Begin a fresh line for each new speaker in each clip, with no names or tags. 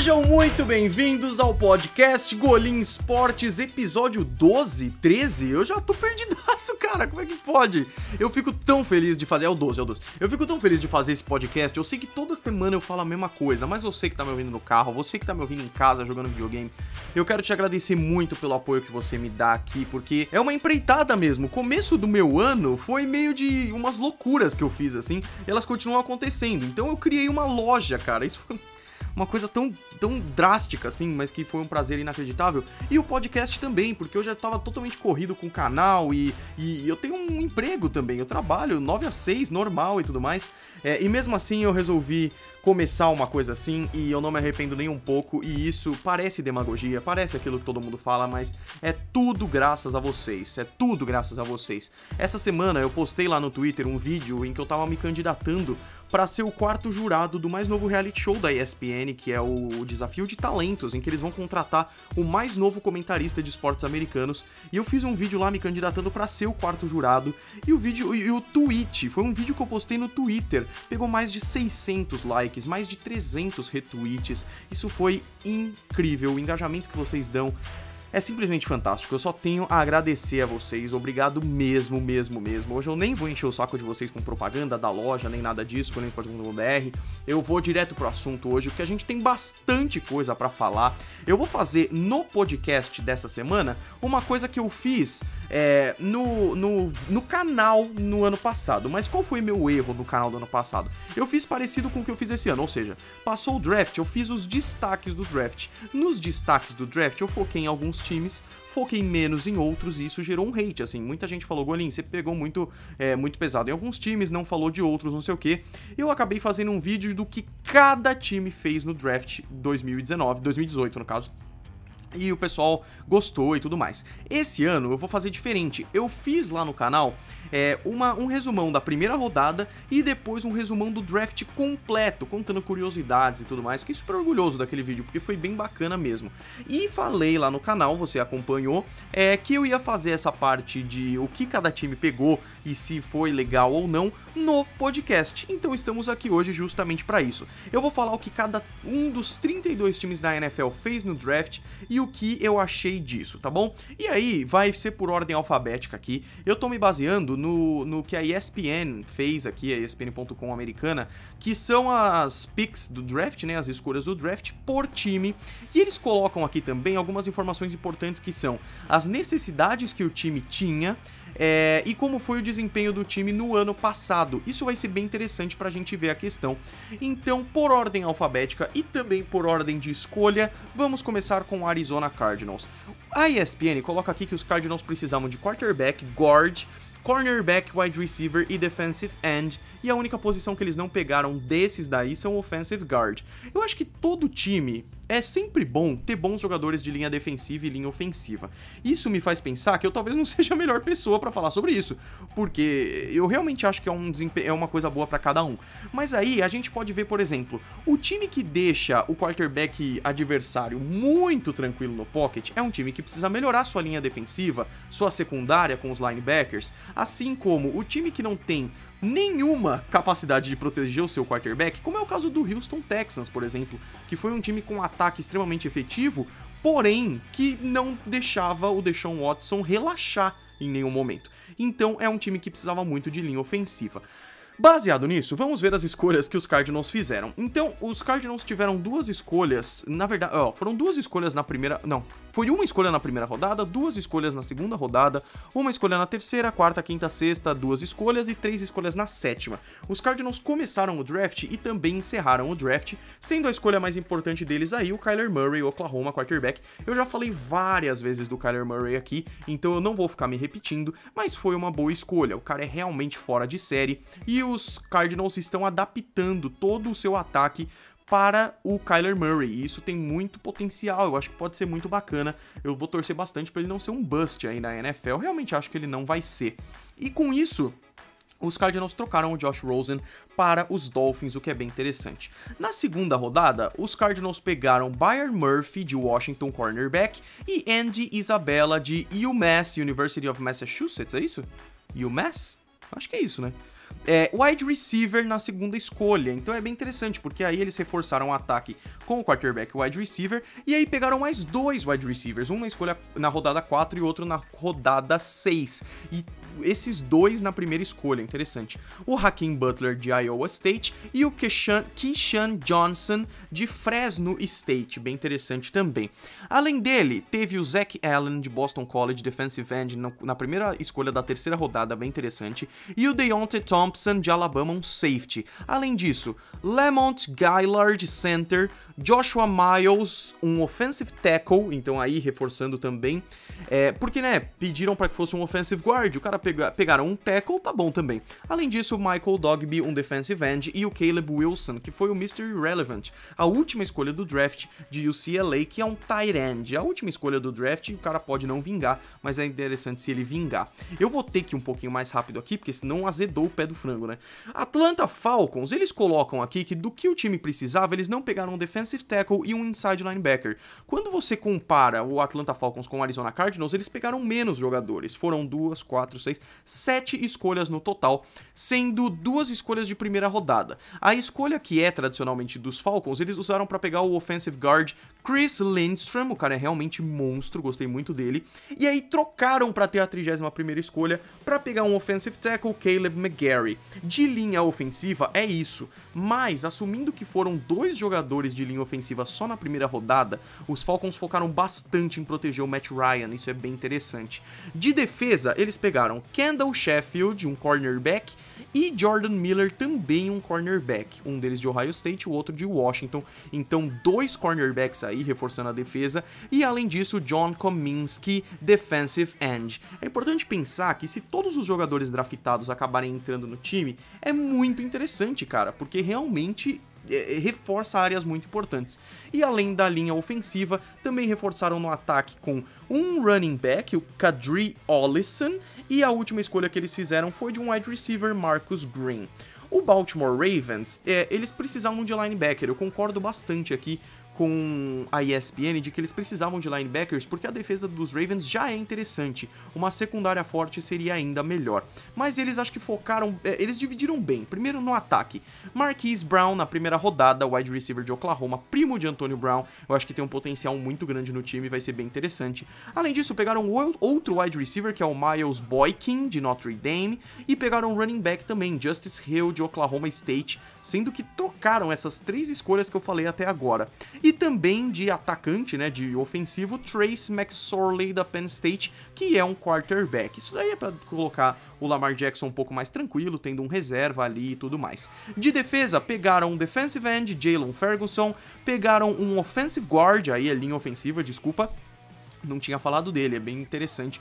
Sejam muito bem-vindos ao podcast Golim Esportes, episódio 12, 13. Eu já tô perdidaço, cara. Como é que pode? Eu fico tão feliz de fazer. É o 12, é o 12. Eu fico tão feliz de fazer esse podcast. Eu sei que toda semana eu falo a mesma coisa, mas você que tá me ouvindo no carro, você que tá me ouvindo em casa jogando videogame, eu quero te agradecer muito pelo apoio que você me dá aqui, porque é uma empreitada mesmo. O começo do meu ano foi meio de umas loucuras que eu fiz assim, elas continuam acontecendo. Então eu criei uma loja, cara. Isso foi uma coisa tão, tão drástica assim, mas que foi um prazer inacreditável. E o podcast também, porque eu já tava totalmente corrido com o canal e, e eu tenho um emprego também. Eu trabalho 9 a 6, normal e tudo mais. É, e mesmo assim eu resolvi começar uma coisa assim e eu não me arrependo nem um pouco. E isso parece demagogia, parece aquilo que todo mundo fala, mas é tudo graças a vocês. É tudo graças a vocês. Essa semana eu postei lá no Twitter um vídeo em que eu tava me candidatando para ser o quarto jurado do mais novo reality show da ESPN, que é o Desafio de Talentos, em que eles vão contratar o mais novo comentarista de esportes americanos. E eu fiz um vídeo lá me candidatando para ser o quarto jurado. E o vídeo e o tweet, foi um vídeo que eu postei no Twitter, pegou mais de 600 likes, mais de 300 retweets. Isso foi incrível, o engajamento que vocês dão é simplesmente fantástico. Eu só tenho a agradecer a vocês. Obrigado mesmo, mesmo, mesmo. Hoje eu nem vou encher o saco de vocês com propaganda da loja, nem nada disso, nem BR. Eu vou direto pro assunto hoje, porque a gente tem bastante coisa para falar. Eu vou fazer no podcast dessa semana uma coisa que eu fiz é, no, no, no canal no ano passado. Mas qual foi meu erro no canal do ano passado? Eu fiz parecido com o que eu fiz esse ano, ou seja, passou o draft, eu fiz os destaques do draft. Nos destaques do draft, eu foquei em alguns times, foquei menos em outros e isso gerou um hate, assim, muita gente falou, Golim, você pegou muito, é, muito pesado em alguns times, não falou de outros, não sei o que. Eu acabei fazendo um vídeo do que cada time fez no draft 2019, 2018 no caso, e o pessoal gostou e tudo mais. Esse ano eu vou fazer diferente. Eu fiz lá no canal é, uma, um resumão da primeira rodada e depois um resumão do draft completo, contando curiosidades e tudo mais. Fiquei super orgulhoso daquele vídeo, porque foi bem bacana mesmo. E falei lá no canal, você acompanhou, é, que eu ia fazer essa parte de o que cada time pegou e se foi legal ou não no podcast. Então estamos aqui hoje justamente para isso. Eu vou falar o que cada um dos 32 times da NFL fez no draft e o que eu achei disso, tá bom? E aí, vai ser por ordem alfabética aqui. Eu tô me baseando no, no que a ESPN fez aqui, a ESPN.com americana, que são as picks do draft, né, as escolhas do draft por time. E eles colocam aqui também algumas informações importantes que são as necessidades que o time tinha é, e como foi o desempenho do time no ano passado. Isso vai ser bem interessante para a gente ver a questão. Então, por ordem alfabética e também por ordem de escolha, vamos começar com o Arizona Cardinals. A ESPN coloca aqui que os Cardinals precisavam de quarterback, guard, cornerback, wide receiver e defensive end, e a única posição que eles não pegaram desses daí são offensive guard. Eu acho que todo time é sempre bom ter bons jogadores de linha defensiva e linha ofensiva. Isso me faz pensar que eu talvez não seja a melhor pessoa para falar sobre isso, porque eu realmente acho que é, um é uma coisa boa para cada um. Mas aí a gente pode ver, por exemplo, o time que deixa o quarterback adversário muito tranquilo no pocket é um time que precisa melhorar sua linha defensiva, sua secundária com os linebackers, assim como o time que não tem nenhuma capacidade de proteger o seu quarterback, como é o caso do Houston Texans, por exemplo, que foi um time com ataque extremamente efetivo, porém que não deixava o Deshaun Watson relaxar em nenhum momento. Então é um time que precisava muito de linha ofensiva. Baseado nisso, vamos ver as escolhas que os Cardinals fizeram. Então, os Cardinals tiveram duas escolhas, na verdade, ó, foram duas escolhas na primeira, não, foi uma escolha na primeira rodada, duas escolhas na segunda rodada, uma escolha na terceira, quarta, quinta, sexta, duas escolhas e três escolhas na sétima. Os Cardinals começaram o draft e também encerraram o draft, sendo a escolha mais importante deles aí o Kyler Murray, Oklahoma quarterback. Eu já falei várias vezes do Kyler Murray aqui, então eu não vou ficar me repetindo, mas foi uma boa escolha. O cara é realmente fora de série e os Cardinals estão adaptando todo o seu ataque para o Kyler Murray. E isso tem muito potencial, eu acho que pode ser muito bacana. Eu vou torcer bastante para ele não ser um bust aí na NFL. Realmente acho que ele não vai ser. E com isso, os Cardinals trocaram o Josh Rosen para os Dolphins, o que é bem interessante. Na segunda rodada, os Cardinals pegaram Byron Murphy, de Washington cornerback, e Andy Isabella, de UMass, University of Massachusetts, é isso? UMass? Acho que é isso, né? é, wide receiver na segunda escolha. Então é bem interessante, porque aí eles reforçaram o ataque com o quarterback wide receiver, e aí pegaram mais dois wide receivers, um na escolha na rodada 4 e outro na rodada 6. E esses dois na primeira escolha, interessante. O Hakeem Butler de Iowa State e o Keyshawn Johnson de Fresno State, bem interessante também. Além dele, teve o Zach Allen de Boston College, defensive end, na primeira escolha da terceira rodada, bem interessante, e o Deontay Thompson de Alabama, um safety. Além disso, Lamont Gaillard, center, Joshua Miles, um offensive tackle, então aí reforçando também, é, porque né, pediram para que fosse um offensive guard, o cara pega, pegaram um tackle, tá bom também. Além disso, Michael Dogby, um defensive end, e o Caleb Wilson, que foi o Mr. Irrelevant, a última escolha do draft de UCLA, que é um tight end. A última escolha do draft, o cara pode não vingar, mas é interessante se ele vingar. Eu vou ter que ir um pouquinho mais rápido aqui, porque senão azedou o pé do frango, né? Atlanta Falcons, eles colocam aqui que do que o time precisava, eles não pegaram um defensive defensive tackle e um inside linebacker. Quando você compara o Atlanta Falcons com o Arizona Cardinals, eles pegaram menos jogadores. Foram duas, quatro, seis, sete escolhas no total, sendo duas escolhas de primeira rodada. A escolha que é tradicionalmente dos Falcons, eles usaram para pegar o offensive guard Chris Lindstrom, o cara é realmente monstro, gostei muito dele. E aí trocaram para ter a 31 primeira escolha para pegar um offensive tackle Caleb McGarry. De linha ofensiva é isso, mas assumindo que foram dois jogadores de linha linha ofensiva só na primeira rodada, os Falcons focaram bastante em proteger o Matt Ryan, isso é bem interessante. De defesa, eles pegaram Kendall Sheffield, um cornerback, e Jordan Miller, também um cornerback, um deles de Ohio State, o outro de Washington. Então, dois cornerbacks aí reforçando a defesa, e além disso, John Kominski, defensive end. É importante pensar que se todos os jogadores draftados acabarem entrando no time, é muito interessante, cara, porque realmente é, é, reforça áreas muito importantes. E além da linha ofensiva, também reforçaram no ataque com um running back, o Kadri Ollison, e a última escolha que eles fizeram foi de um wide receiver, Marcus Green. O Baltimore Ravens, é, eles precisavam de linebacker, eu concordo bastante aqui com a ESPN de que eles precisavam de linebackers porque a defesa dos Ravens já é interessante. Uma secundária forte seria ainda melhor. Mas eles acho que focaram, é, eles dividiram bem. Primeiro no ataque. Marquise Brown na primeira rodada, wide receiver de Oklahoma, primo de Antonio Brown. Eu acho que tem um potencial muito grande no time, vai ser bem interessante. Além disso, pegaram outro wide receiver que é o Miles Boykin de Notre Dame e pegaram um running back também, Justice Hill de Oklahoma State, sendo que trocaram essas três escolhas que eu falei até agora. E também de atacante, né, de ofensivo, Trace McSorley da Penn State, que é um quarterback. Isso daí é para colocar o Lamar Jackson um pouco mais tranquilo, tendo um reserva ali e tudo mais. De defesa, pegaram um defensive end, Jalen Ferguson, pegaram um offensive guard, aí é linha ofensiva, desculpa, não tinha falado dele, é bem interessante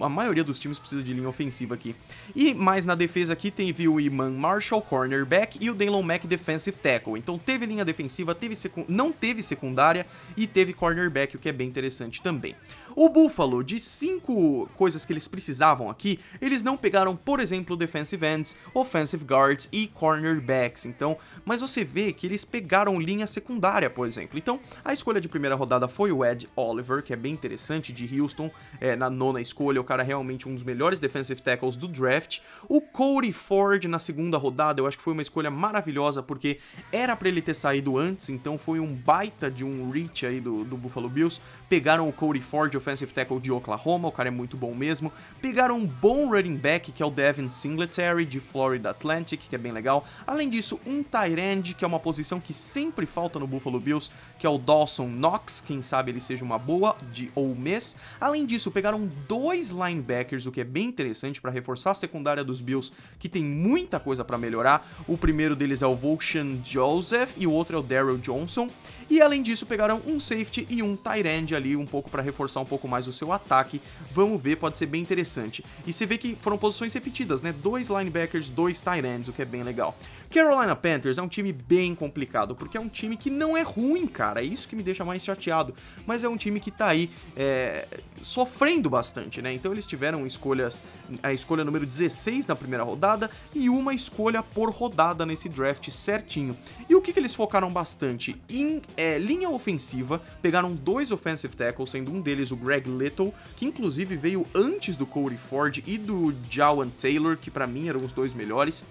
a maioria dos times precisa de linha ofensiva aqui. E mais na defesa aqui teve o Iman Marshall, cornerback, e o Daylon Mack, defensive tackle. Então teve linha defensiva, teve não teve secundária e teve cornerback, o que é bem interessante também. O Buffalo, de cinco coisas que eles precisavam aqui, eles não pegaram, por exemplo, defensive ends, offensive guards e cornerbacks. Então, mas você vê que eles pegaram linha secundária, por exemplo. Então, a escolha de primeira rodada foi o Ed Oliver, que é bem interessante, de Houston, é, na nona escolha, o cara é realmente um dos melhores defensive tackles do draft. O Cody Ford na segunda rodada, eu acho que foi uma escolha maravilhosa, porque era para ele ter saído antes, então foi um baita de um reach aí do, do Buffalo Bills. Pegaram o Cody Ford, offensive tackle de Oklahoma, o cara é muito bom mesmo. Pegaram um bom running back, que é o Devin Singletary, de Florida Atlantic, que é bem legal. Além disso, um tight end, que é uma posição que sempre falta no Buffalo Bills, que é o Dawson Knox, quem sabe ele seja uma boa, de Ole Miss. Além disso, pegaram dois linebackers, o que é bem interessante para reforçar a secundária dos Bills, que tem muita coisa para melhorar. O primeiro deles é o Volshan Joseph e o outro é o Daryl Johnson. E além disso, pegaram um safety e um tight end ali, um pouco para reforçar um pouco mais o seu ataque. Vamos ver, pode ser bem interessante. E você vê que foram posições repetidas, né? Dois linebackers, dois tight ends, o que é bem legal. Carolina Panthers é um time bem complicado, porque é um time que não é ruim, cara. É isso que me deixa mais chateado. Mas é um time que tá aí, é, sofrendo bastante, né? Então eles tiveram escolhas, a escolha número 16 na primeira rodada e uma escolha por rodada nesse draft certinho. E o que, que eles focaram bastante? Em é, linha ofensiva, pegaram dois offensive tackles, sendo um deles o Greg Little, que inclusive veio antes do Cody Ford e do Jawan Taylor, que para mim eram os dois melhores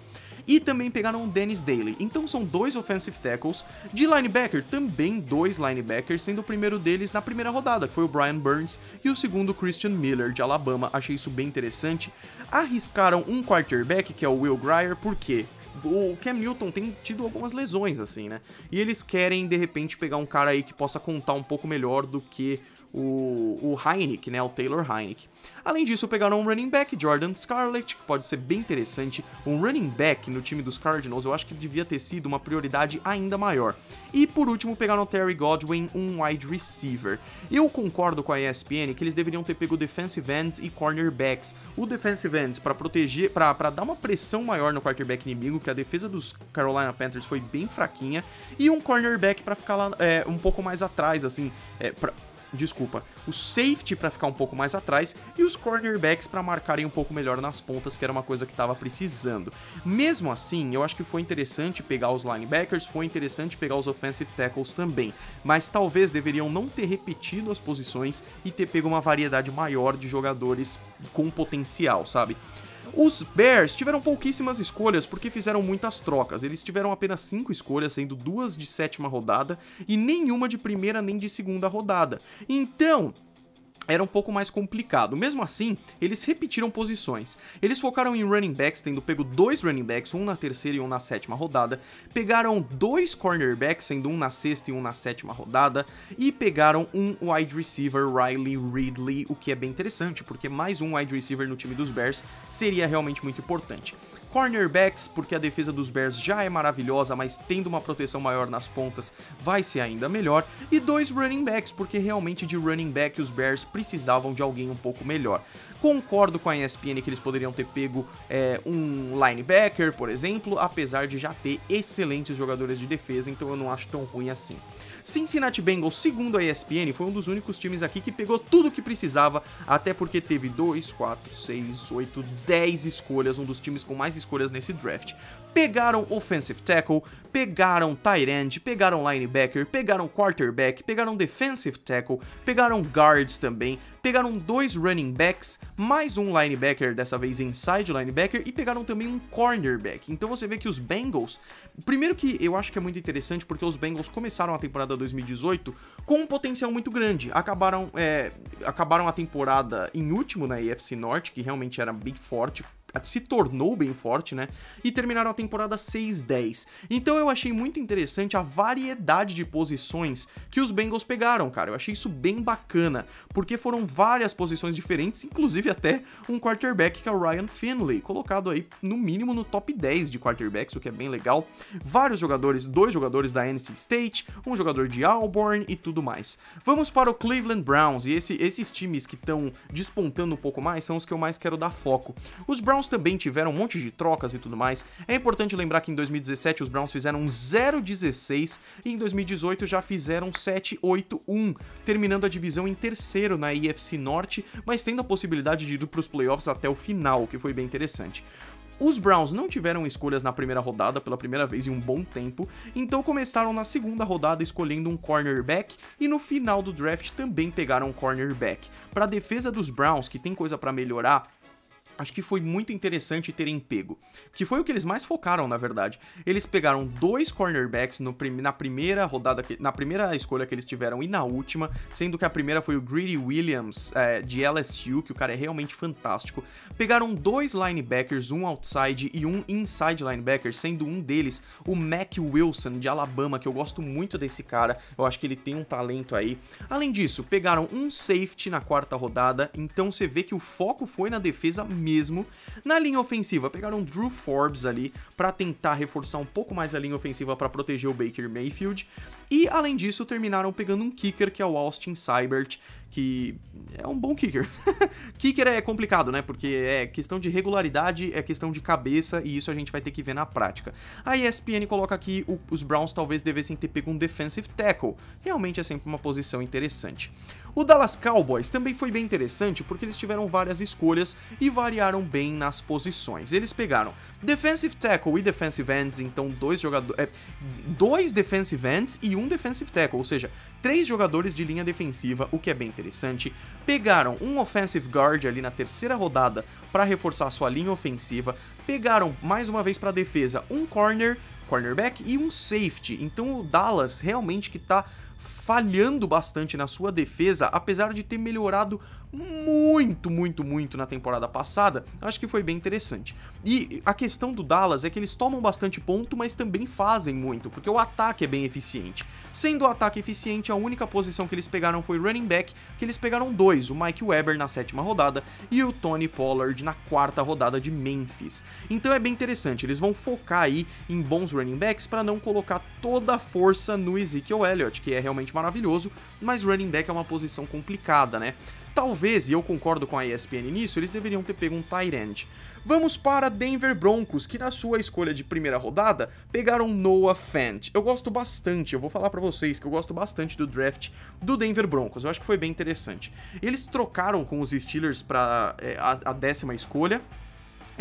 e também pegaram o Dennis Daly. Então são dois offensive tackles. De linebacker, também dois linebackers, sendo o primeiro deles na primeira rodada, que foi o Brian Burns, e o segundo Christian Miller, de Alabama. Achei isso bem interessante. Arriscaram um quarterback, que é o Will Grier, por quê? o Cam Newton tem tido algumas lesões, assim, né? E eles querem, de repente, pegar um cara aí que possa contar um pouco melhor do que o, o Heineck, né, o Taylor Heineck. Além disso, pegaram um running back, Jordan Scarlett, que pode ser bem interessante. Um running back no time dos Cardinals eu acho que devia ter sido uma prioridade ainda maior. E por último, pegaram Terry Godwin, um wide receiver. Eu concordo com a ESPN que eles deveriam ter pego defensive ends e cornerbacks. O defensive ends para proteger, para dar uma pressão maior no quarterback inimigo, que a defesa dos Carolina Panthers foi bem fraquinha, e um cornerback para ficar lá é, um pouco mais atrás, assim, é, pra, desculpa, o safety para ficar um pouco mais atrás e os cornerbacks para marcarem um pouco melhor nas pontas, que era uma coisa que estava precisando. Mesmo assim, eu acho que foi interessante pegar os linebackers, foi interessante pegar os offensive tackles também, mas talvez deveriam não ter repetido as posições e ter pego uma variedade maior de jogadores com potencial, sabe? Os Bears tiveram pouquíssimas escolhas porque fizeram muitas trocas. Eles tiveram apenas cinco escolhas, sendo duas de sétima rodada e nenhuma de primeira nem de segunda rodada. Então, era um pouco mais complicado. Mesmo assim, eles repetiram posições. Eles focaram em running backs, tendo pego dois running backs, um na terceira e um na sétima rodada. Pegaram dois cornerbacks, sendo um na sexta e um na sétima rodada. E pegaram um wide receiver, Riley Ridley, o que é bem interessante, porque mais um wide receiver no time dos Bears seria realmente muito importante cornerbacks, porque a defesa dos Bears já é maravilhosa, mas tendo uma proteção maior nas pontas vai ser ainda melhor, e dois running backs, porque realmente de running back os Bears precisavam de alguém um pouco melhor. Concordo com a ESPN que eles poderiam ter pego é, um linebacker, por exemplo, apesar de já ter excelentes jogadores de defesa, então eu não acho tão ruim assim. Cincinnati Bengals, segundo a ESPN, foi um dos únicos times aqui que pegou tudo o que precisava, até porque teve 2, 4, 6, 8, 10 escolhas, um dos times com mais escolhas nesse draft. Pegaram offensive tackle, pegaram tight end, pegaram linebacker, pegaram quarterback, pegaram defensive tackle, pegaram guards também, pegaram dois running backs, mais um linebacker, dessa vez inside linebacker, e pegaram também um cornerback. Então você vê que os Bengals, primeiro que eu acho que é muito interessante porque os Bengals começaram a temporada 2018 com um potencial muito grande. Acabaram, é, acabaram a temporada em último na AFC Norte, que realmente era bem forte, se tornou bem forte, né? E terminaram a temporada 6-10. Então eu achei muito interessante a variedade de posições que os Bengals pegaram, cara. Eu achei isso bem bacana, porque foram várias posições diferentes, inclusive até um quarterback que é o Ryan Finley, colocado aí no mínimo no top 10 de quarterbacks, o que é bem legal. Vários jogadores, dois jogadores da NC State, um jogador de Auburn e tudo mais. Vamos para o Cleveland Browns, e esse, esses times que estão despontando um pouco mais são os que eu mais quero dar foco. Os Browns Browns também tiveram um monte de trocas e tudo mais. É importante lembrar que em 2017 os Browns fizeram 0-16 e em 2018 já fizeram 7-8-1, terminando a divisão em terceiro na IFC Norte, mas tendo a possibilidade de ir para os playoffs até o final, o que foi bem interessante. Os Browns não tiveram escolhas na primeira rodada pela primeira vez em um bom tempo, então começaram na segunda rodada escolhendo um cornerback e no final do draft também pegaram um cornerback. Para a defesa dos Browns, que tem coisa para melhorar, acho que foi muito interessante terem pego. Que foi o que eles mais focaram, na verdade. Eles pegaram dois cornerbacks no na primeira rodada, na primeira escolha que eles tiveram e na última, sendo que a primeira foi o Greedy Williams é, de LSU, que o cara é realmente fantástico. Pegaram dois linebackers, um outside e um inside linebacker, sendo um deles o Mac Wilson de Alabama, que eu gosto muito desse cara. Eu acho que ele tem um talento aí. Além disso, pegaram um safety na quarta rodada, então você vê que o foco foi na defesa mesmo. Na linha ofensiva, pegaram Drew Forbes ali para tentar reforçar um pouco mais a linha ofensiva para proteger o Baker Mayfield. E além disso, terminaram pegando um kicker que é o Austin Seibert, que é um bom kicker. kicker é complicado, né? Porque é questão de regularidade, é questão de cabeça e isso a gente vai ter que ver na prática. A ESPN coloca aqui o, os Browns talvez devessem ter pego um defensive tackle. Realmente é sempre uma posição interessante. O Dallas Cowboys também foi bem interessante porque eles tiveram várias escolhas e variaram bem nas posições. Eles pegaram defensive tackle e defensive ends, então dois jogadores, é, dois defensive ends e um defensive tackle, ou seja, três jogadores de linha defensiva, o que é bem interessante. Pegaram um offensive guard ali na terceira rodada para reforçar sua linha ofensiva. Pegaram mais uma vez para defesa um corner cornerback e um safety. Então o Dallas realmente que tá falhando bastante na sua defesa, apesar de ter melhorado muito, muito, muito na temporada passada, acho que foi bem interessante. E a questão do Dallas é que eles tomam bastante ponto, mas também fazem muito, porque o ataque é bem eficiente. Sendo o ataque eficiente, a única posição que eles pegaram foi running back, que eles pegaram dois, o Mike Weber na sétima rodada e o Tony Pollard na quarta rodada de Memphis. Então é bem interessante, eles vão focar aí em bons running backs para não colocar toda a força no Ezekiel Elliott, que é realmente maravilhoso, mas running back é uma posição complicada, né? Talvez, e eu concordo com a ESPN nisso, eles deveriam ter pego um tight end. Vamos para Denver Broncos, que na sua escolha de primeira rodada pegaram Noah Fant. Eu gosto bastante, eu vou falar para vocês que eu gosto bastante do draft do Denver Broncos. Eu acho que foi bem interessante. Eles trocaram com os Steelers para é, a, a décima escolha,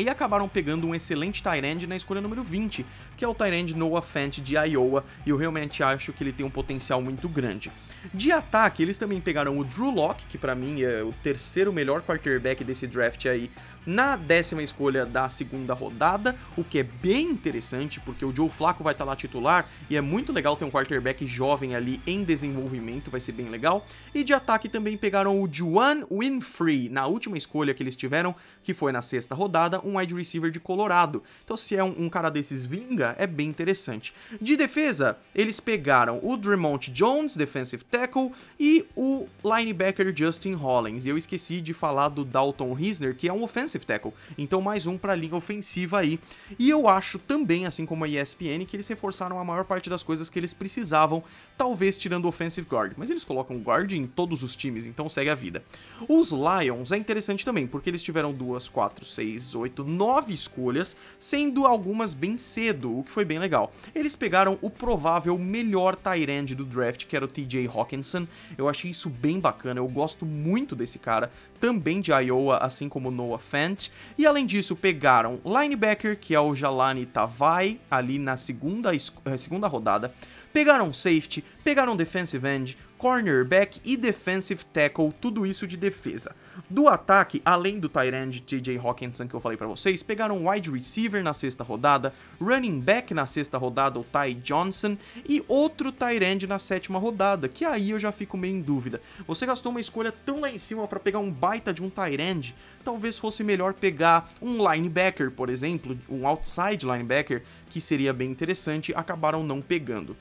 e acabaram pegando um excelente Tyrande na escolha número 20, que é o Tyrande Noah Fant de Iowa, e eu realmente acho que ele tem um potencial muito grande. De ataque, eles também pegaram o Drew Locke, que para mim é o terceiro melhor quarterback desse draft aí, na décima escolha da segunda rodada, o que é bem interessante, porque o Joe Flacco vai estar tá lá titular, e é muito legal ter um quarterback jovem ali em desenvolvimento, vai ser bem legal. E de ataque também pegaram o Juan Winfrey, na última escolha que eles tiveram, que foi na sexta rodada, um wide receiver de Colorado. Então se é um, um cara desses vinga, é bem interessante. De defesa, eles pegaram o Dremont Jones, defensive tackle, e o linebacker Justin Hollins. E eu esqueci de falar do Dalton Risner, que é um offensive tackle. Então mais um para a linha ofensiva aí. E eu acho também, assim como a ESPN, que eles reforçaram a maior parte das coisas que eles precisavam, talvez tirando o offensive guard. Mas eles colocam guard em todos os times, então segue a vida. Os Lions é interessante também, porque eles tiveram duas, quatro, seis, oito, nove escolhas, sendo algumas bem cedo, o que foi bem legal. Eles pegaram o provável melhor tight do draft, que era o TJ Hawkinson. Eu achei isso bem bacana, eu gosto muito desse cara, também de Iowa, assim como Noah Fant. E além disso, pegaram linebacker, que é o Jalani Tavai, ali na segunda, eh, segunda rodada. Pegaram safety, pegaram defensive end, cornerback e defensive tackle, tudo isso de defesa. Do ataque, além do Tyrande J.J. Hawkinson que eu falei para vocês, pegaram wide receiver na sexta rodada, running back na sexta rodada, o Ty Johnson, e outro Tyrande na sétima rodada, que aí eu já fico meio em dúvida. Você gastou uma escolha tão lá em cima para pegar um baita de um Tyrande, talvez fosse melhor pegar um linebacker, por exemplo, um outside linebacker, que seria bem interessante, acabaram não pegando.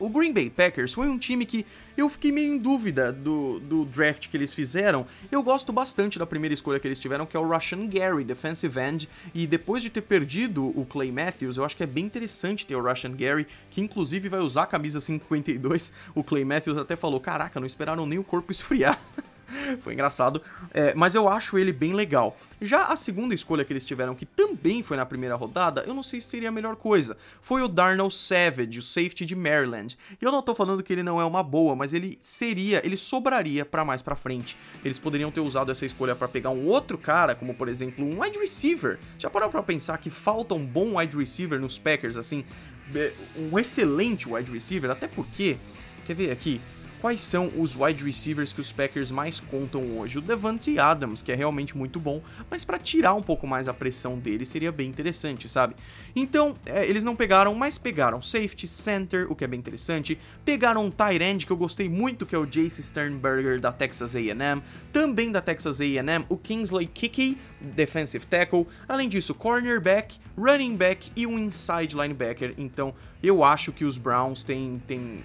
O Green Bay Packers foi um time que eu fiquei meio em dúvida do, do draft que eles fizeram. Eu gosto bastante da primeira escolha que eles tiveram, que é o Russian Gary, defensive end. E depois de ter perdido o Clay Matthews, eu acho que é bem interessante ter o Russian Gary, que inclusive vai usar a camisa 52. O Clay Matthews até falou: Caraca, não esperaram nem o corpo esfriar. foi engraçado. É, mas eu acho ele bem legal. Já a segunda escolha que eles tiveram, que também foi na primeira rodada, eu não sei se seria a melhor coisa. Foi o Darnell Savage, o safety de Maryland. E eu não tô falando que ele não é uma boa, mas ele seria, ele sobraria para mais para frente. Eles poderiam ter usado essa escolha para pegar um outro cara, como por exemplo um wide receiver. Já parou para pensar que falta um bom wide receiver nos Packers assim? Um excelente wide receiver, até porque, quer ver aqui? Quais são os wide receivers que os Packers mais contam hoje. O Devante Adams, que é realmente muito bom, mas para tirar um pouco mais a pressão dele seria bem interessante, sabe? Então, é, eles não pegaram, mas pegaram safety, center, o que é bem interessante, pegaram um tight end que eu gostei muito, que é o Jace Sternberger da Texas A&M, também da Texas A&M, o Kingsley Kiki, defensive tackle, além disso, cornerback, running back e um inside linebacker. Então, eu acho que os Browns têm, têm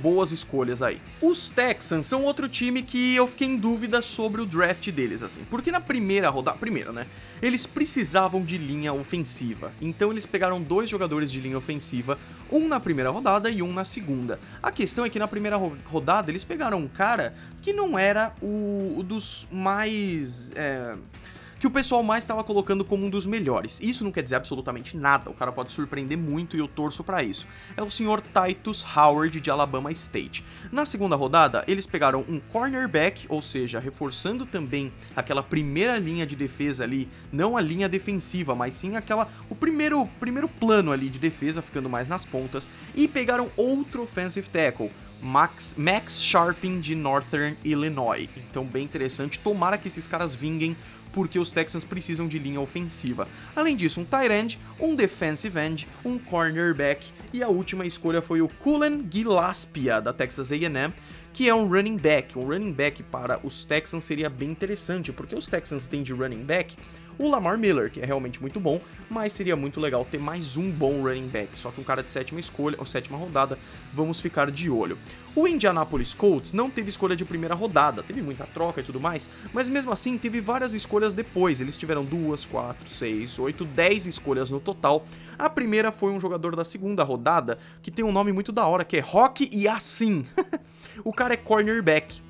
boas escolhas aí. Os Texans são outro time que eu fiquei em dúvida sobre o draft deles, assim. Porque na primeira rodada. Primeira, né? Eles precisavam de linha ofensiva. Então eles pegaram dois jogadores de linha ofensiva, um na primeira rodada e um na segunda. A questão é que na primeira rodada eles pegaram um cara que não era o, o dos mais. É que o pessoal mais estava colocando como um dos melhores. Isso não quer dizer absolutamente nada, o cara pode surpreender muito e eu torço para isso. É o senhor Titus Howard de Alabama State. Na segunda rodada, eles pegaram um cornerback, ou seja, reforçando também aquela primeira linha de defesa ali, não a linha defensiva, mas sim aquela o primeiro primeiro plano ali de defesa, ficando mais nas pontas, e pegaram outro offensive tackle. Max, Max Sharping de Northern Illinois. Então, bem interessante. Tomara que esses caras vinguem porque os Texans precisam de linha ofensiva. Além disso, um tight end, um defensive end, um cornerback e a última escolha foi o Cullen Gillaspia da Texas A&M, que é um running back. Um running back para os Texans seria bem interessante, porque os Texans têm de running back o Lamar Miller, que é realmente muito bom, mas seria muito legal ter mais um bom running back, só que um cara de sétima escolha, ou sétima rodada, vamos ficar de olho. O Indianapolis Colts não teve escolha de primeira rodada, teve muita troca e tudo mais, mas mesmo assim teve várias escolhas depois. Eles tiveram duas, quatro, seis, oito, dez escolhas no total. A primeira foi um jogador da segunda rodada que tem um nome muito da hora, que é Rock e Assim. o cara é cornerback.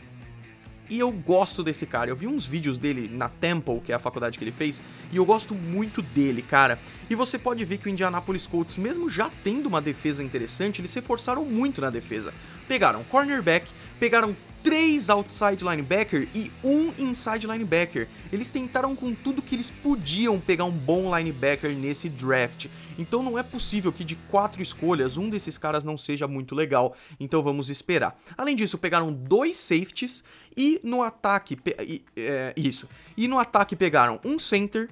E eu gosto desse cara. Eu vi uns vídeos dele na Temple, que é a faculdade que ele fez, e eu gosto muito dele, cara. E você pode ver que o Indianapolis Colts, mesmo já tendo uma defesa interessante, eles se forçaram muito na defesa. Pegaram cornerback, pegaram três outside linebacker e um inside linebacker. Eles tentaram com tudo que eles podiam pegar um bom linebacker nesse draft. Então não é possível que de quatro escolhas um desses caras não seja muito legal. Então vamos esperar. Além disso, pegaram dois safeties e no ataque. É, isso. E no ataque pegaram um center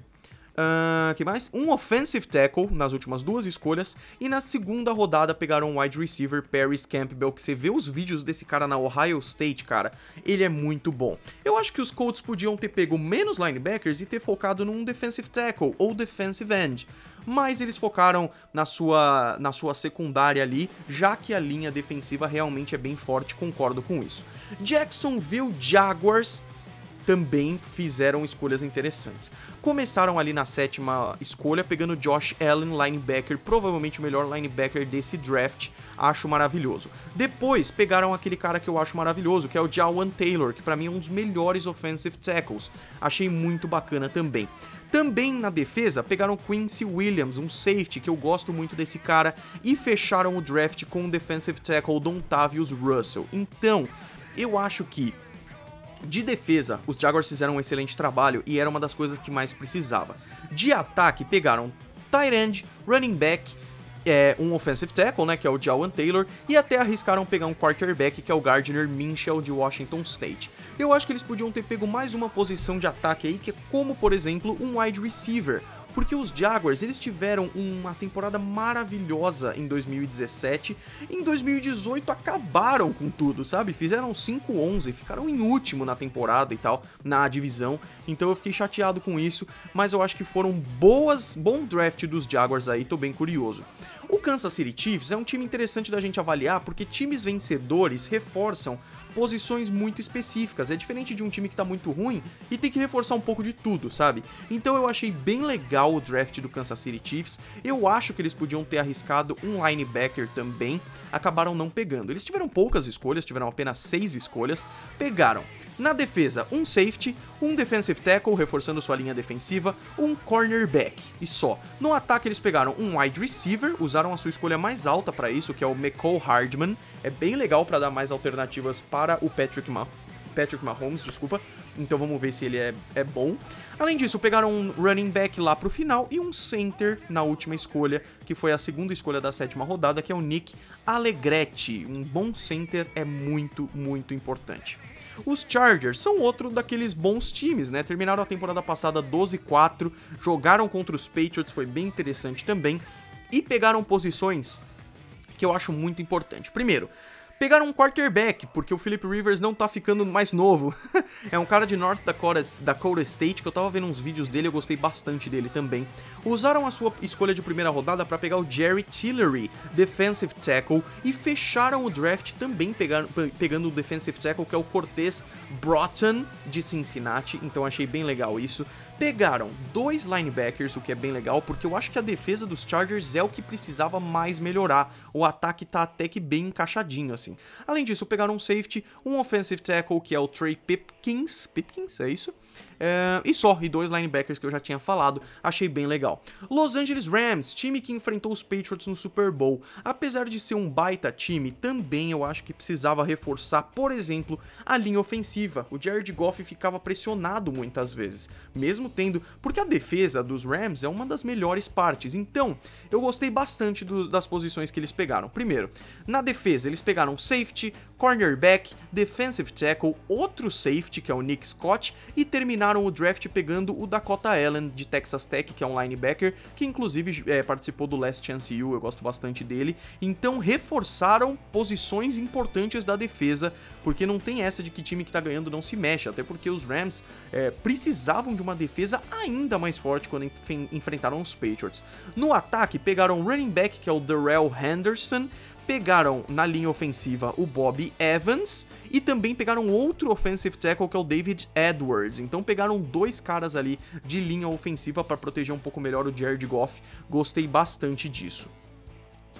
Uh, que mais? Um offensive tackle nas últimas duas escolhas. E na segunda rodada pegaram um wide receiver, Paris Campbell, que você vê os vídeos desse cara na Ohio State, cara. Ele é muito bom. Eu acho que os Colts podiam ter pego menos linebackers e ter focado num defensive tackle ou defensive end. Mas eles focaram na sua, na sua secundária ali, já que a linha defensiva realmente é bem forte, concordo com isso. Jacksonville Jaguars também fizeram escolhas interessantes. Começaram ali na sétima escolha, pegando Josh Allen, linebacker, provavelmente o melhor linebacker desse draft. Acho maravilhoso. Depois pegaram aquele cara que eu acho maravilhoso, que é o Jawan Taylor, que para mim é um dos melhores offensive tackles. Achei muito bacana também. Também na defesa, pegaram Quincy Williams, um safety que eu gosto muito desse cara, e fecharam o draft com o defensive tackle Dontavius Russell. Então, eu acho que de defesa, os Jaguars fizeram um excelente trabalho e era uma das coisas que mais precisava. De ataque, pegaram tight end, running back, é, um offensive tackle, né, que é o Jawan Taylor, e até arriscaram pegar um quarterback, que é o Gardner Minshew de Washington State. Eu acho que eles podiam ter pego mais uma posição de ataque aí, que é como, por exemplo, um wide receiver, porque os Jaguars, eles tiveram uma temporada maravilhosa em 2017, em 2018 acabaram com tudo, sabe? Fizeram 5-11, ficaram em último na temporada e tal, na divisão, então eu fiquei chateado com isso, mas eu acho que foram boas, bom draft dos Jaguars aí, tô bem curioso. O Kansas City Chiefs é um time interessante da gente avaliar porque times vencedores reforçam posições muito específicas. É diferente de um time que tá muito ruim e tem que reforçar um pouco de tudo, sabe? Então eu achei bem legal o draft do Kansas City Chiefs. Eu acho que eles podiam ter arriscado um linebacker também, acabaram não pegando. Eles tiveram poucas escolhas, tiveram apenas seis escolhas. Pegaram na defesa um safety, um defensive tackle reforçando sua linha defensiva, um cornerback e só. No ataque eles pegaram um wide receiver, usaram a sua escolha mais alta para isso, que é o McCall Hardman. É bem legal para dar mais alternativas para o Patrick, Patrick Mahomes, desculpa. Então vamos ver se ele é, é bom. Além disso, pegaram um running back lá pro final e um center na última escolha, que foi a segunda escolha da sétima rodada, que é o Nick Alegretti. Um bom center é muito, muito importante. Os Chargers são outro daqueles bons times, né? Terminaram a temporada passada 12-4, jogaram contra os Patriots, foi bem interessante também, e pegaram posições que eu acho muito importante. Primeiro, Pegaram um quarterback, porque o Philip Rivers não tá ficando mais novo. é um cara de North Dakota, Dakota State, que eu tava vendo uns vídeos dele, eu gostei bastante dele também. Usaram a sua escolha de primeira rodada para pegar o Jerry Tillery, defensive tackle, e fecharam o draft também pegando, pegando o defensive tackle, que é o Cortez Broughton, de Cincinnati, então achei bem legal isso. Pegaram dois linebackers, o que é bem legal, porque eu acho que a defesa dos Chargers é o que precisava mais melhorar. O ataque tá até que bem encaixadinho, assim. Além disso, pegaram um safety, um offensive tackle, que é o Trey Pipkins. Pipkins, é isso? É, e só, e dois linebackers que eu já tinha falado, achei bem legal. Los Angeles Rams, time que enfrentou os Patriots no Super Bowl. Apesar de ser um baita time, também eu acho que precisava reforçar, por exemplo, a linha ofensiva. O Jared Goff ficava pressionado muitas vezes, mesmo tendo, porque a defesa dos Rams é uma das melhores partes. Então, eu gostei bastante do, das posições que eles pegaram. Primeiro, na defesa, eles pegaram safety, cornerback, defensive tackle, outro safety, que é o Nick Scott, e terminaram o draft pegando o Dakota Allen, de Texas Tech, que é um linebacker, que inclusive é, participou do Last Chance U, eu gosto bastante dele. Então reforçaram posições importantes da defesa, porque não tem essa de que time que tá ganhando não se mexe, até porque os Rams é, precisavam de uma defesa ainda mais forte quando enfrentaram os Patriots. No ataque, pegaram o running back, que é o Darrell Henderson, pegaram na linha ofensiva o Bob Evans e também pegaram outro offensive tackle que é o David Edwards. Então pegaram dois caras ali de linha ofensiva para proteger um pouco melhor o Jared Goff. Gostei bastante disso.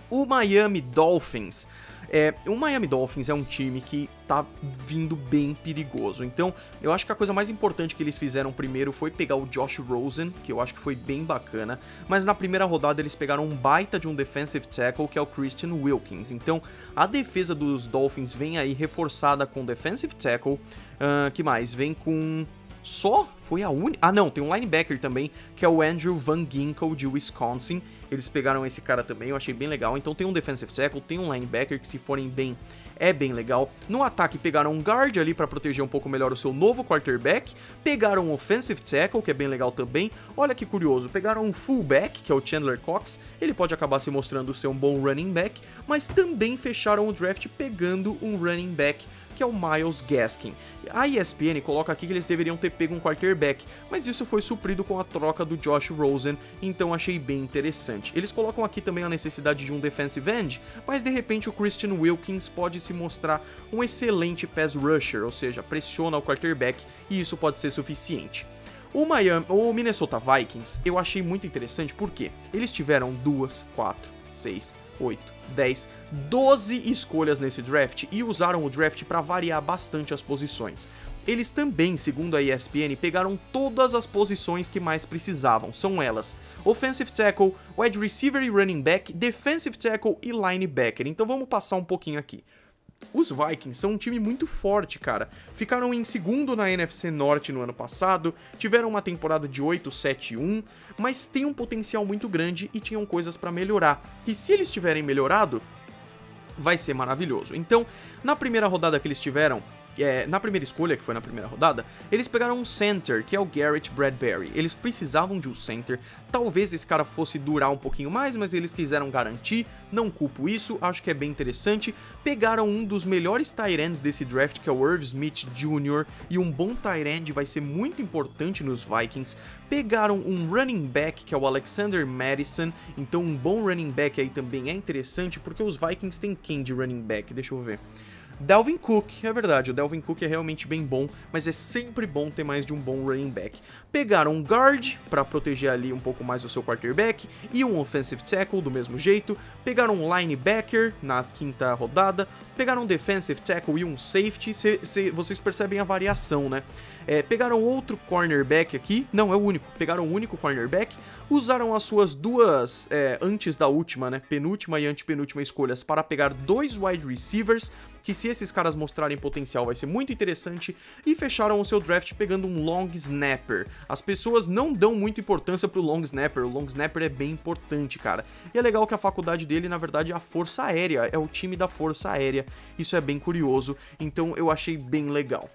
O Miami Dolphins é, o Miami Dolphins é um time que tá vindo bem perigoso. Então, eu acho que a coisa mais importante que eles fizeram primeiro foi pegar o Josh Rosen, que eu acho que foi bem bacana. Mas na primeira rodada eles pegaram um baita de um defensive tackle, que é o Christian Wilkins. Então, a defesa dos Dolphins vem aí reforçada com defensive tackle. Uh, que mais? Vem com só foi a única. Ah, não, tem um linebacker também, que é o Andrew Van Ginkel de Wisconsin. Eles pegaram esse cara também, eu achei bem legal. Então tem um defensive tackle, tem um linebacker que se forem bem é bem legal. No ataque pegaram um guard ali para proteger um pouco melhor o seu novo quarterback, pegaram um offensive tackle, que é bem legal também. Olha que curioso, pegaram um fullback, que é o Chandler Cox, ele pode acabar se mostrando ser um bom running back, mas também fecharam o draft pegando um running back que é o Miles Gaskin. A ESPN coloca aqui que eles deveriam ter pego um quarterback, mas isso foi suprido com a troca do Josh Rosen, então achei bem interessante. Eles colocam aqui também a necessidade de um defensive end, mas de repente o Christian Wilkins pode se mostrar um excelente pass rusher, ou seja, pressiona o quarterback e isso pode ser suficiente. O, Miami, o Minnesota Vikings eu achei muito interessante porque eles tiveram duas, quatro, seis, 8, 10, 12 escolhas nesse draft e usaram o draft para variar bastante as posições. Eles também, segundo a ESPN, pegaram todas as posições que mais precisavam. São elas: offensive tackle, wide receiver e running back, defensive tackle e linebacker. Então vamos passar um pouquinho aqui. Os Vikings são um time muito forte, cara. Ficaram em segundo na NFC Norte no ano passado, tiveram uma temporada de 8-7-1, mas têm um potencial muito grande e tinham coisas para melhorar. E se eles tiverem melhorado, vai ser maravilhoso. Então, na primeira rodada que eles tiveram, é, na primeira escolha, que foi na primeira rodada, eles pegaram um center, que é o Garrett Bradbury. Eles precisavam de um center. Talvez esse cara fosse durar um pouquinho mais, mas eles quiseram garantir. Não culpo isso, acho que é bem interessante. Pegaram um dos melhores ends desse draft, que é o Irv Smith Jr. E um bom end vai ser muito importante nos Vikings. Pegaram um running back, que é o Alexander Madison. Então um bom running back aí também é interessante, porque os Vikings têm quem de running back? Deixa eu ver. Delvin Cook, é verdade, o Delvin Cook é realmente bem bom, mas é sempre bom ter mais de um bom running back. Pegaram um guard para proteger ali um pouco mais o seu quarterback e um offensive tackle do mesmo jeito. Pegaram um linebacker na quinta rodada, pegaram um defensive tackle e um safety. Cê, cê, vocês percebem a variação, né? É, pegaram outro cornerback aqui, não, é o único, pegaram o único cornerback, usaram as suas duas, é, antes da última, né, penúltima e antepenúltima escolhas para pegar dois wide receivers, que se esses caras mostrarem potencial vai ser muito interessante, e fecharam o seu draft pegando um long snapper. As pessoas não dão muita importância pro long snapper, o long snapper é bem importante, cara. E é legal que a faculdade dele, na verdade, é a Força Aérea, é o time da Força Aérea, isso é bem curioso, então eu achei bem legal.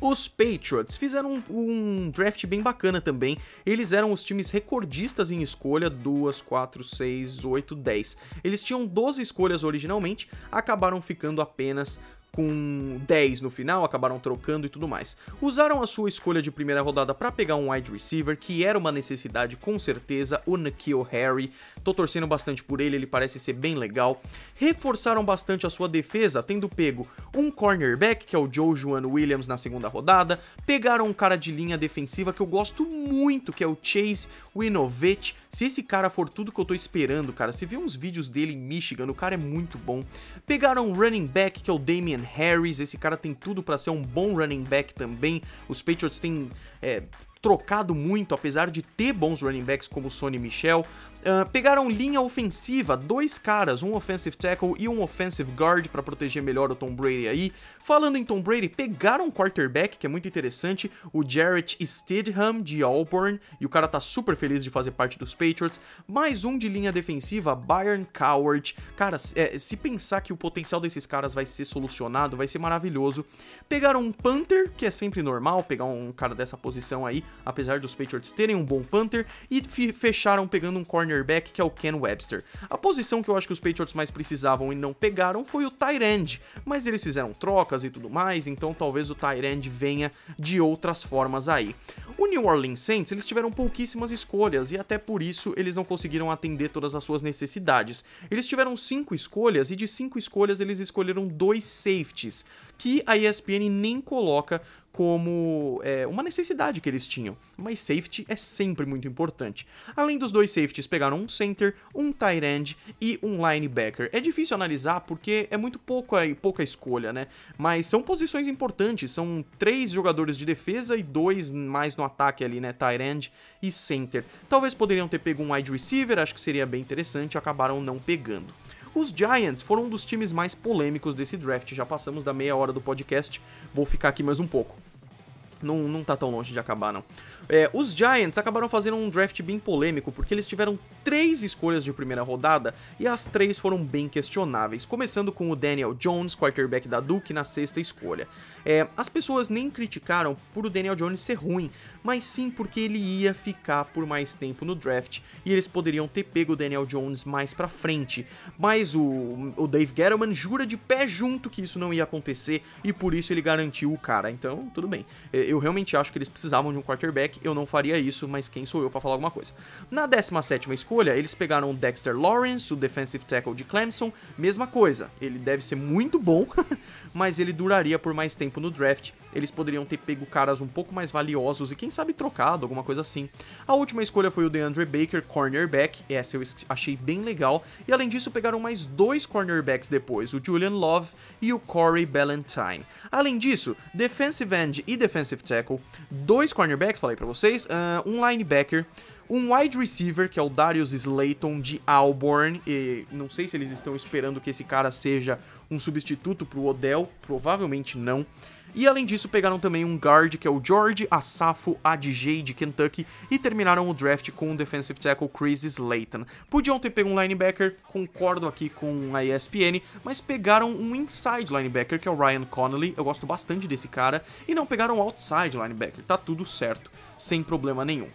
Os Patriots fizeram um, um, draft bem bacana também. Eles eram os times recordistas em escolha: 2, 4, 6, 8, 10. Eles tinham 12 escolhas originalmente, acabaram ficando apenas com 10 no final, acabaram trocando e tudo mais. Usaram a sua escolha de primeira rodada para pegar um wide receiver, que era uma necessidade com certeza, o Nikhil Harry. Tô torcendo bastante por ele, ele parece ser bem legal. Reforçaram bastante a sua defesa, tendo pego um cornerback, que é o Joe Juan Williams na segunda rodada. Pegaram um cara de linha defensiva que eu gosto muito, que é o Chase Winovich. Se esse cara for tudo que eu tô esperando, cara, se viu uns vídeos dele em Michigan, o cara é muito bom. Pegaram um running back, que é o Damian Harris, esse cara tem tudo para ser um bom running back também. Os Patriots têm é, trocado muito, apesar de ter bons running backs como Sonny Michel. Uh, pegaram linha ofensiva, dois caras, um offensive tackle e um offensive guard para proteger melhor o Tom Brady aí. Falando em Tom Brady, pegaram um quarterback que é muito interessante, o Jarrett Stidham de Auburn, e o cara tá super feliz de fazer parte dos Patriots. Mais um de linha defensiva, Byron Coward. Cara, é, se pensar que o potencial desses caras vai ser solucionado, vai ser maravilhoso. Pegaram um punter, que é sempre normal pegar um cara dessa posição aí, apesar dos Patriots terem um bom punter, e fecharam pegando um cornerback que é o Ken Webster. A posição que eu acho que os Patriots mais precisavam e não pegaram foi o end, mas eles fizeram trocas e tudo mais, então talvez o end venha de outras formas aí. O New Orleans Saints, eles tiveram pouquíssimas escolhas e até por isso eles não conseguiram atender todas as suas necessidades. Eles tiveram cinco escolhas e de cinco escolhas eles escolheram dois safeties, que a ESPN nem coloca como é, uma necessidade que eles tinham, mas safety é sempre muito importante. Além dos dois safeties, pegaram um center, um tight end e um linebacker. É difícil analisar porque é muito pouca, pouca escolha, né? Mas são posições importantes, são três jogadores de defesa e dois mais no ataque ali, né? Tight end e center. Talvez poderiam ter pego um wide receiver, acho que seria bem interessante, acabaram não pegando. Os Giants foram um dos times mais polêmicos desse draft. Já passamos da meia hora do podcast, vou ficar aqui mais um pouco. Não, não tá tão longe de acabar, não. É, os Giants acabaram fazendo um draft bem polêmico, porque eles tiveram três escolhas de primeira rodada e as três foram bem questionáveis, começando com o Daniel Jones, quarterback da Duke, na sexta escolha. É, as pessoas nem criticaram por o Daniel Jones ser ruim, mas sim porque ele ia ficar por mais tempo no draft e eles poderiam ter pego o Daniel Jones mais pra frente. Mas o, o Dave Gettleman jura de pé junto que isso não ia acontecer e por isso ele garantiu o cara. Então, tudo bem. É, eu realmente acho que eles precisavam de um quarterback eu não faria isso, mas quem sou eu para falar alguma coisa. Na 17 escolha, eles pegaram o Dexter Lawrence, o defensive tackle de Clemson, mesma coisa. Ele deve ser muito bom, mas ele duraria por mais tempo no draft. Eles poderiam ter pego caras um pouco mais valiosos e quem sabe trocado, alguma coisa assim. A última escolha foi o DeAndre Baker, cornerback, essa eu achei bem legal. E além disso, pegaram mais dois cornerbacks depois, o Julian Love e o Corey Ballantyne. Além disso, defensive end e defensive tackle, dois cornerbacks, falei para vocês. Uh, um linebacker, um wide receiver, que é o Darius Slayton de Auburn. E não sei se eles estão esperando que esse cara seja um substituto pro Odell, provavelmente não. E além disso, pegaram também um guard, que é o George Asafo Adjei de Kentucky, e terminaram o draft com o defensive tackle Chris Slayton. Podiam ter pego um linebacker, concordo aqui com a ESPN, mas pegaram um inside linebacker, que é o Ryan Connolly, eu gosto bastante desse cara, e não pegaram um outside linebacker, tá tudo certo, sem problema nenhum.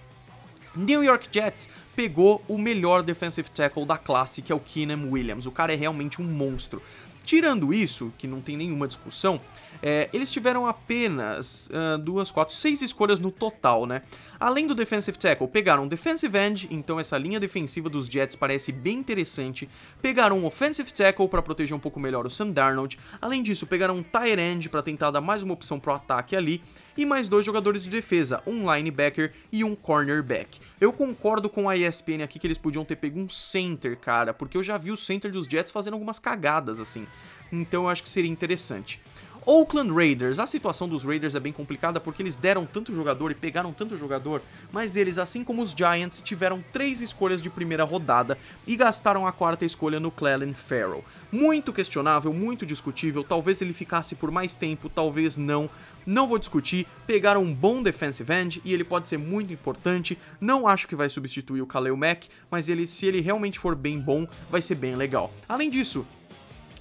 New York Jets pegou o melhor defensive tackle da classe, que é o Keenan Williams. O cara é realmente um monstro. Tirando isso, que não tem nenhuma discussão, é, eles tiveram apenas uh, duas, quatro, seis escolhas no total, né? Além do defensive tackle, pegaram defensive end, então essa linha defensiva dos Jets parece bem interessante. Pegaram um offensive tackle para proteger um pouco melhor o Sam Darnold. Além disso, pegaram um tight end para tentar dar mais uma opção pro ataque ali e mais dois jogadores de defesa, um linebacker e um cornerback. Eu concordo com a ESPN aqui que eles podiam ter pego um center, cara, porque eu já vi o center dos Jets fazendo algumas cagadas assim. Então eu acho que seria interessante. Oakland Raiders, a situação dos Raiders é bem complicada porque eles deram tanto jogador e pegaram tanto jogador, mas eles, assim como os Giants, tiveram três escolhas de primeira rodada e gastaram a quarta escolha no Clelin Farrell. Muito questionável, muito discutível, talvez ele ficasse por mais tempo, talvez não. Não vou discutir, pegaram um bom defensive end e ele pode ser muito importante. Não acho que vai substituir o Kaleo Mack, mas ele, se ele realmente for bem bom, vai ser bem legal. Além disso,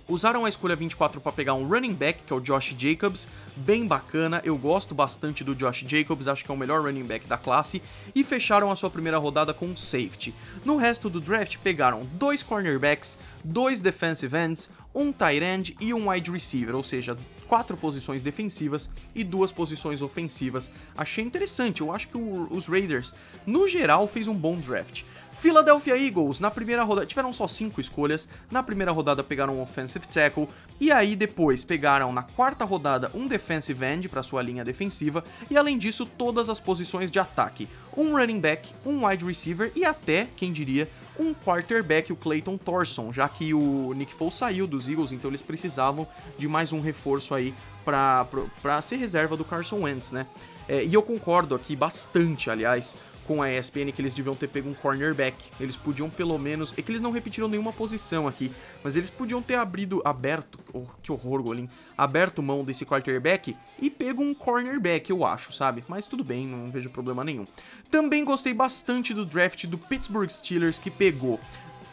Usaram a escolha 24 para pegar um running back, que é o Josh Jacobs, bem bacana, eu gosto bastante do Josh Jacobs, acho que é o melhor running back da classe, e fecharam a sua primeira rodada com um safety. No resto do draft pegaram dois cornerbacks, dois defensive ends, um tight end e um wide receiver, ou seja, quatro posições defensivas e duas posições ofensivas. Achei interessante, eu acho que o, os Raiders, no geral, fez um bom draft. Philadelphia Eagles, na primeira rodada, tiveram só cinco escolhas. Na primeira rodada pegaram um offensive tackle e aí depois pegaram na quarta rodada um defensive end para sua linha defensiva e além disso todas as posições de ataque, um running back, um wide receiver e até, quem diria, um quarterback, o Clayton Thorson, já que o Nick Foles saiu dos Eagles, então eles precisavam de mais um reforço aí para ser reserva do Carson Wentz, né? É, e eu concordo aqui bastante, aliás, com a ESPN que eles deviam ter pego um cornerback. Eles podiam pelo menos. É que eles não repetiram nenhuma posição aqui, mas eles podiam ter abrido, aberto. Oh, que horror, Golin. Aberto mão desse quarterback e pego um cornerback, eu acho, sabe? Mas tudo bem, não vejo problema nenhum. Também gostei bastante do draft do Pittsburgh Steelers que pegou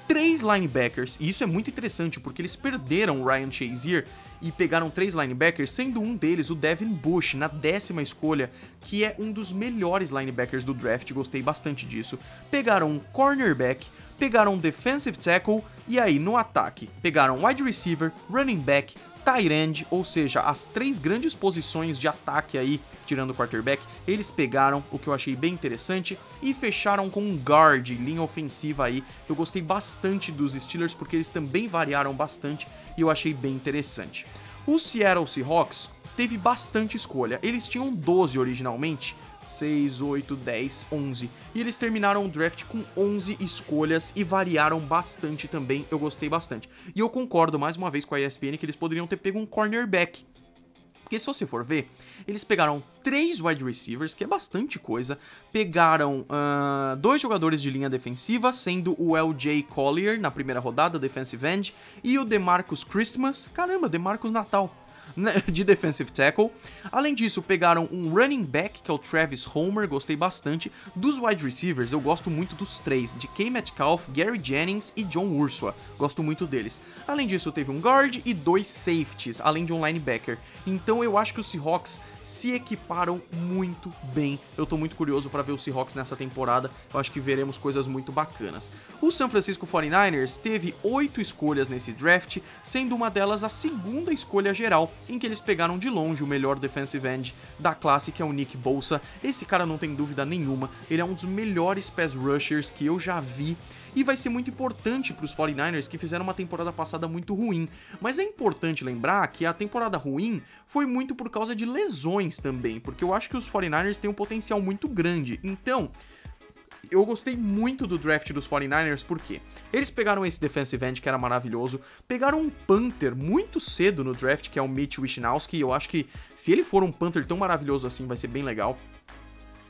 três linebackers, e isso é muito interessante porque eles perderam o Ryan Shazier e pegaram três linebackers, sendo um deles o Devin Bush, na décima escolha, que é um dos melhores linebackers do draft, gostei bastante disso. Pegaram um cornerback, pegaram um defensive tackle e aí no ataque pegaram wide receiver, running back, end, ou seja, as três grandes posições de ataque aí, tirando o quarterback, eles pegaram, o que eu achei bem interessante, e fecharam com um guard, linha ofensiva aí. Eu gostei bastante dos Steelers porque eles também variaram bastante e eu achei bem interessante. O Seattle Seahawks teve bastante escolha. Eles tinham 12 originalmente, 6, 8, 10, 11. E eles terminaram o draft com 11 escolhas e variaram bastante também, eu gostei bastante. E eu concordo mais uma vez com a ESPN que eles poderiam ter pego um cornerback. Porque se você for ver, eles pegaram três wide receivers, que é bastante coisa, pegaram uh, dois jogadores de linha defensiva, sendo o LJ Collier na primeira rodada, defensive end, e o DeMarcus Christmas, caramba, DeMarcus Natal, de defensive tackle. Além disso, pegaram um running back, que é o Travis Homer, gostei bastante. Dos wide receivers, eu gosto muito dos três, de K. Metcalf, Gary Jennings e John Ursula. Gosto muito deles. Além disso, teve um guard e dois safeties, além de um linebacker. Então eu acho que os Seahawks se equiparam muito bem. Eu tô muito curioso para ver os Seahawks nessa temporada. Eu acho que veremos coisas muito bacanas. O San Francisco 49ers teve oito escolhas nesse draft, sendo uma delas a segunda escolha geral, em que eles pegaram de longe o melhor defensive end da classe, que é o Nick Bolsa. Esse cara não tem dúvida nenhuma, ele é um dos melhores pass rushers que eu já vi e vai ser muito importante para os 49ers que fizeram uma temporada passada muito ruim. Mas é importante lembrar que a temporada ruim foi muito por causa de lesões também, porque eu acho que os 49ers têm um potencial muito grande. Então, eu gostei muito do draft dos 49ers porque eles pegaram esse defensive end que era maravilhoso, pegaram um punter muito cedo no draft, que é o Mitch Wisnowski, eu acho que se ele for um punter tão maravilhoso assim, vai ser bem legal.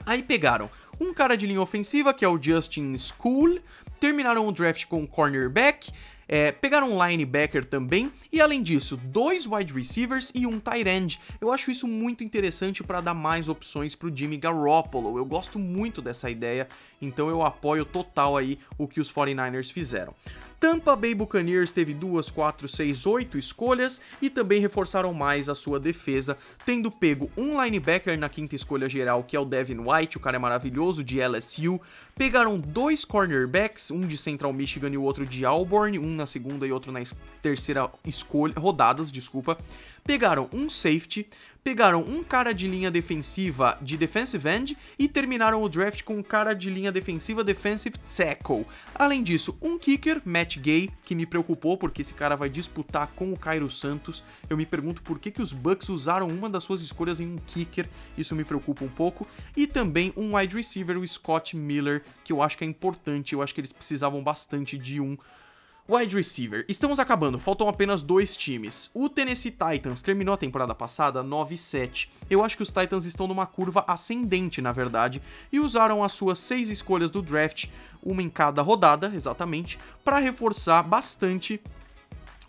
Aí pegaram um cara de linha ofensiva, que é o Justin School, terminaram o draft com um cornerback, é, pegaram um linebacker também e além disso, dois wide receivers e um tight end. Eu acho isso muito interessante para dar mais opções para o Jimmy Garoppolo. Eu gosto muito dessa ideia, então eu apoio total aí o que os 49ers fizeram. Tampa Bay Buccaneers teve 2, 4, 6, 8 escolhas e também reforçaram mais a sua defesa, tendo pego um linebacker na quinta escolha geral, que é o Devin White, o cara é maravilhoso, de LSU. Pegaram dois cornerbacks, um de Central Michigan e o outro de Auburn, um na segunda e outro na terceira escolha, rodadas, desculpa. Pegaram um safety, pegaram um cara de linha defensiva de defensive end e terminaram o draft com um cara de linha defensiva defensive tackle. Além disso, um kicker, Matt Gay, que me preocupou porque esse cara vai disputar com o Cairo Santos. Eu me pergunto por que, que os Bucks usaram uma das suas escolhas em um kicker, isso me preocupa um pouco. E também um wide receiver, o Scott Miller, que eu acho que é importante, eu acho que eles precisavam bastante de um Wide receiver. Estamos acabando, faltam apenas dois times. O Tennessee Titans terminou a temporada passada 9-7. Eu acho que os Titans estão numa curva ascendente, na verdade, e usaram as suas seis escolhas do draft, uma em cada rodada, exatamente, para reforçar bastante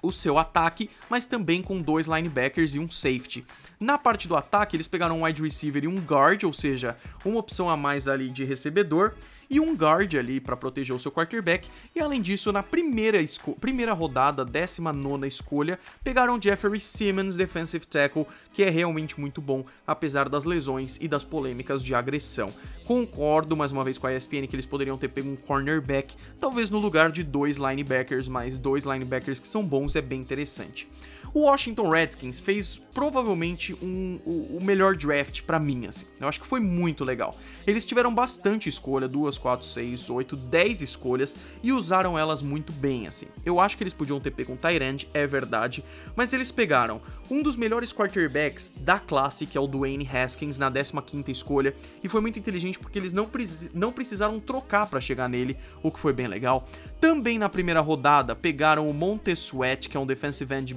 o seu ataque, mas também com dois linebackers e um safety. Na parte do ataque, eles pegaram um wide receiver e um guard, ou seja, uma opção a mais ali de recebedor, e um guard ali para proteger o seu quarterback. E além disso, na primeira, primeira rodada, 19 escolha, pegaram Jeffrey Simmons, defensive tackle, que é realmente muito bom, apesar das lesões e das polêmicas de agressão. Concordo mais uma vez com a ESPN que eles poderiam ter pego um cornerback, talvez no lugar de dois linebackers, mas dois linebackers que são bons é bem interessante. O Washington Redskins fez provavelmente um, o, o melhor draft para mim, assim. Eu acho que foi muito legal. Eles tiveram bastante escolha, 2, 4, 6, 8, 10 escolhas e usaram elas muito bem, assim. Eu acho que eles podiam ter pego um Tyrant, é verdade, mas eles pegaram um dos melhores quarterbacks da classe, que é o Dwayne Haskins, na 15ª escolha, e foi muito inteligente porque eles não, precis não precisaram trocar para chegar nele, o que foi bem legal. Também na primeira rodada pegaram o Montez Sweat, que é um defensive end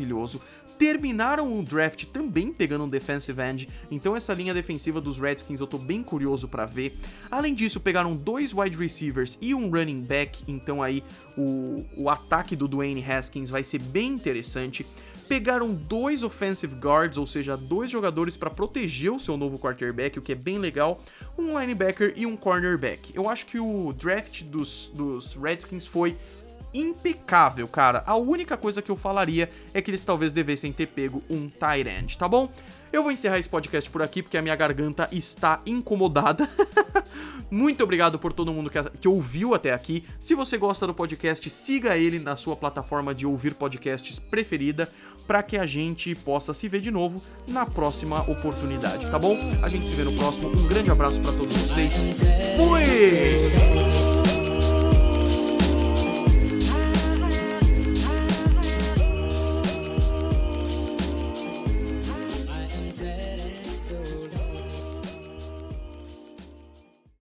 maravilhoso, terminaram o draft também pegando um defensive end, então essa linha defensiva dos Redskins eu tô bem curioso para ver. Além disso, pegaram dois wide receivers e um running back, então aí o, o ataque do Dwayne Haskins vai ser bem interessante pegaram dois offensive guards, ou seja, dois jogadores para proteger o seu novo quarterback, o que é bem legal, um linebacker e um cornerback. Eu acho que o draft dos, dos Redskins foi impecável, cara. A única coisa que eu falaria é que eles talvez devessem ter pego um tight end, tá bom? Eu vou encerrar esse podcast por aqui porque a minha garganta está incomodada. Muito obrigado por todo mundo que, que, ouviu até aqui. Se você gosta do podcast, siga ele na sua plataforma de ouvir podcasts preferida para que a gente possa se ver de novo na próxima oportunidade, tá bom? A gente se vê no próximo. Um grande abraço para todos vocês. Fui!